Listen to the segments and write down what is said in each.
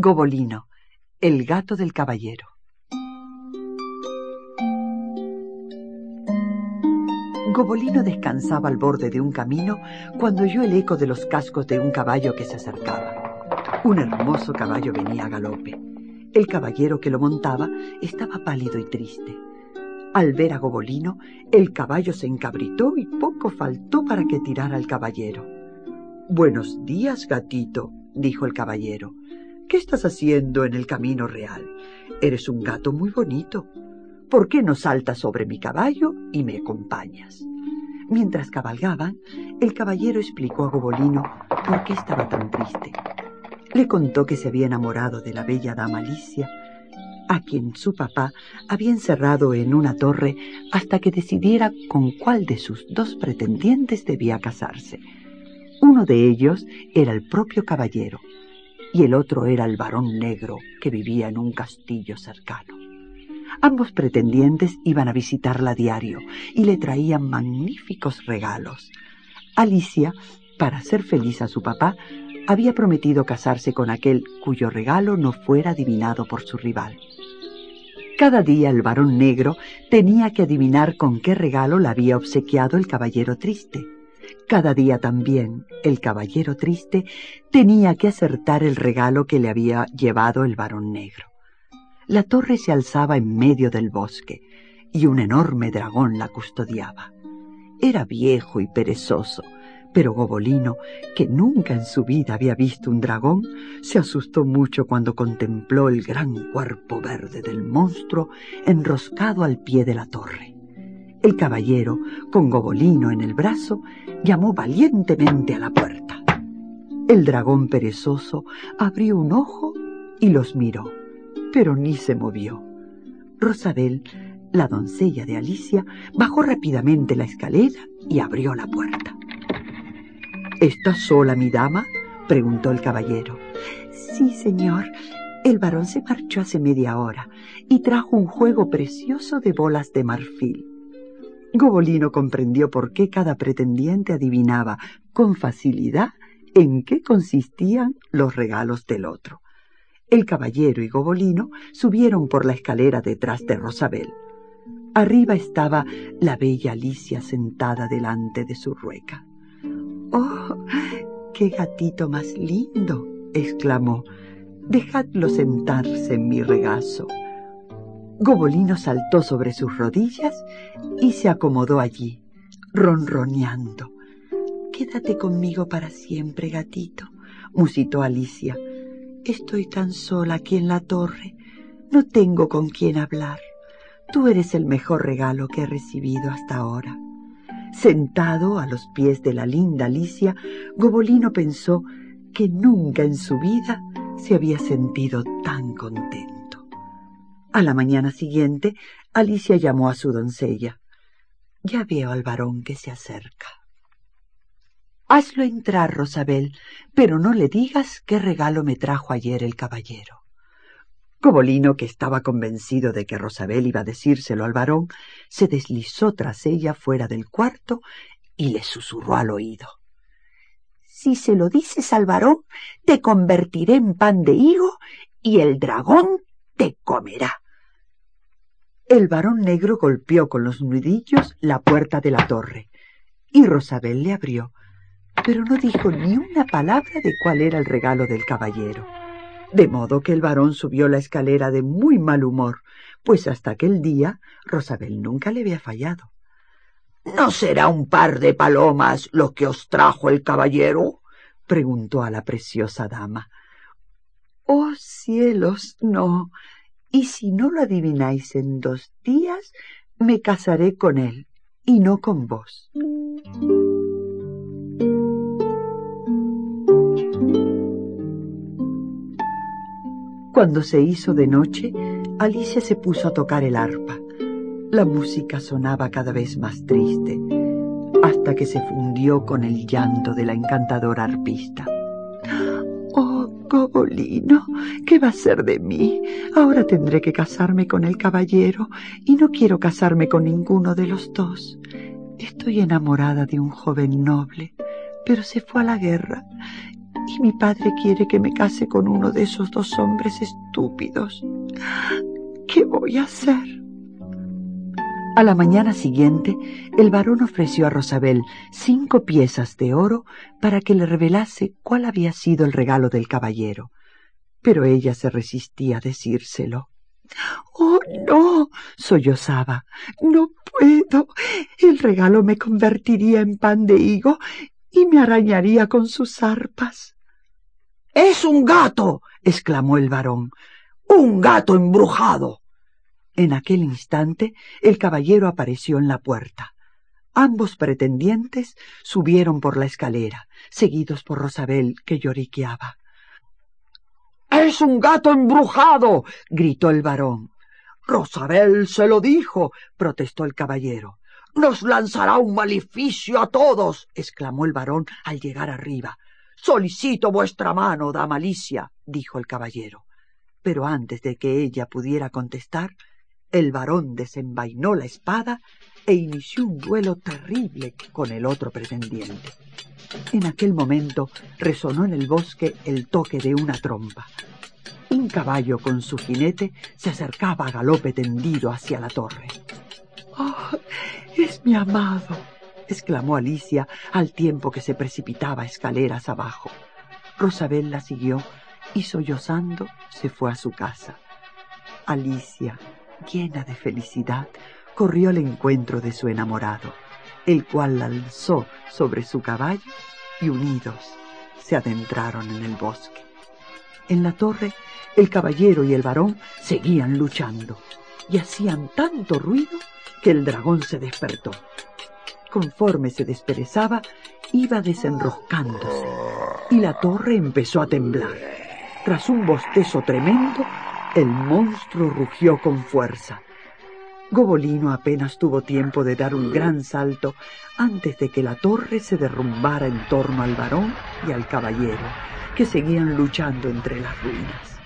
Gobolino, el gato del caballero. Gobolino descansaba al borde de un camino cuando oyó el eco de los cascos de un caballo que se acercaba. Un hermoso caballo venía a galope. El caballero que lo montaba estaba pálido y triste. Al ver a Gobolino, el caballo se encabritó y poco faltó para que tirara al caballero. Buenos días, gatito, dijo el caballero. ¿Qué estás haciendo en el camino real? Eres un gato muy bonito. ¿Por qué no saltas sobre mi caballo y me acompañas? Mientras cabalgaban, el caballero explicó a Gobolino por qué estaba tan triste. Le contó que se había enamorado de la bella dama Alicia, a quien su papá había encerrado en una torre hasta que decidiera con cuál de sus dos pretendientes debía casarse. Uno de ellos era el propio caballero y el otro era el varón negro que vivía en un castillo cercano. Ambos pretendientes iban a visitarla a diario y le traían magníficos regalos. Alicia, para ser feliz a su papá, había prometido casarse con aquel cuyo regalo no fuera adivinado por su rival. Cada día el varón negro tenía que adivinar con qué regalo la había obsequiado el caballero triste. Cada día también el caballero triste tenía que acertar el regalo que le había llevado el varón negro. La torre se alzaba en medio del bosque y un enorme dragón la custodiaba. Era viejo y perezoso, pero Gobolino, que nunca en su vida había visto un dragón, se asustó mucho cuando contempló el gran cuerpo verde del monstruo enroscado al pie de la torre. El caballero, con Gobolino en el brazo, llamó valientemente a la puerta. El dragón perezoso abrió un ojo y los miró, pero ni se movió. Rosabel, la doncella de Alicia, bajó rápidamente la escalera y abrió la puerta. ¿Estás sola, mi dama? preguntó el caballero. Sí, señor. El varón se marchó hace media hora y trajo un juego precioso de bolas de marfil. Gobolino comprendió por qué cada pretendiente adivinaba con facilidad en qué consistían los regalos del otro. El caballero y Gobolino subieron por la escalera detrás de Rosabel. Arriba estaba la bella Alicia sentada delante de su rueca. ¡Oh, qué gatito más lindo! exclamó. Dejadlo sentarse en mi regazo. Gobolino saltó sobre sus rodillas y se acomodó allí, ronroneando. Quédate conmigo para siempre, gatito, musitó Alicia. Estoy tan sola aquí en la torre. No tengo con quién hablar. Tú eres el mejor regalo que he recibido hasta ahora. Sentado a los pies de la linda Alicia, Gobolino pensó que nunca en su vida se había sentido tan contento. A la mañana siguiente, Alicia llamó a su doncella. Ya veo al varón que se acerca. Hazlo entrar, Rosabel, pero no le digas qué regalo me trajo ayer el caballero. Cobolino, que estaba convencido de que Rosabel iba a decírselo al varón, se deslizó tras ella fuera del cuarto y le susurró al oído. Si se lo dices al varón, te convertiré en pan de higo y el dragón te comerá. El varón negro golpeó con los nudillos la puerta de la torre y Rosabel le abrió, pero no dijo ni una palabra de cuál era el regalo del caballero. De modo que el varón subió la escalera de muy mal humor, pues hasta aquel día Rosabel nunca le había fallado. ¿No será un par de palomas lo que os trajo el caballero? preguntó a la preciosa dama. Oh cielos, no. Y si no lo adivináis en dos días, me casaré con él y no con vos. Cuando se hizo de noche, Alicia se puso a tocar el arpa. La música sonaba cada vez más triste, hasta que se fundió con el llanto de la encantadora arpista. ¿Qué va a ser de mí? Ahora tendré que casarme con el caballero y no quiero casarme con ninguno de los dos. Estoy enamorada de un joven noble, pero se fue a la guerra Y mi padre quiere que me case con uno de esos dos hombres estúpidos. ¿Qué voy a hacer? A la mañana siguiente, el varón ofreció a Rosabel cinco piezas de oro para que le revelase cuál había sido el regalo del caballero. Pero ella se resistía a decírselo. Oh, no, sollozaba. No puedo. El regalo me convertiría en pan de higo y me arañaría con sus arpas. Es un gato. exclamó el varón. Un gato embrujado. En aquel instante el caballero apareció en la puerta. Ambos pretendientes subieron por la escalera, seguidos por Rosabel, que lloriqueaba. Es un gato embrujado. gritó el varón. Rosabel se lo dijo, protestó el caballero. Nos lanzará un maleficio a todos, exclamó el varón al llegar arriba. Solicito vuestra mano, dama Alicia, dijo el caballero. Pero antes de que ella pudiera contestar, el varón desenvainó la espada e inició un duelo terrible con el otro pretendiente. En aquel momento resonó en el bosque el toque de una trompa. Un caballo con su jinete se acercaba a galope tendido hacia la torre. ¡Oh, es mi amado! exclamó Alicia al tiempo que se precipitaba escaleras abajo. Rosabel la siguió y sollozando se fue a su casa. Alicia, llena de felicidad, corrió al encuentro de su enamorado, el cual la alzó sobre su caballo y unidos se adentraron en el bosque. En la torre, el caballero y el varón seguían luchando y hacían tanto ruido que el dragón se despertó. Conforme se desperezaba, iba desenroscándose y la torre empezó a temblar. Tras un bostezo tremendo, el monstruo rugió con fuerza. Gobolino apenas tuvo tiempo de dar un gran salto antes de que la torre se derrumbara en torno al varón y al caballero, que seguían luchando entre las ruinas.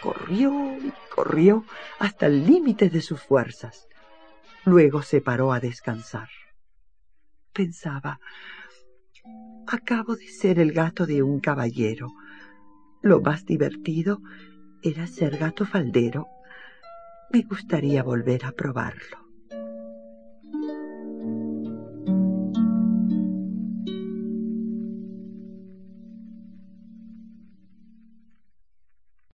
Corrió y corrió hasta el límite de sus fuerzas. Luego se paró a descansar. Pensaba, acabo de ser el gato de un caballero. Lo más divertido era ser gato faldero. Me gustaría volver a probarlo.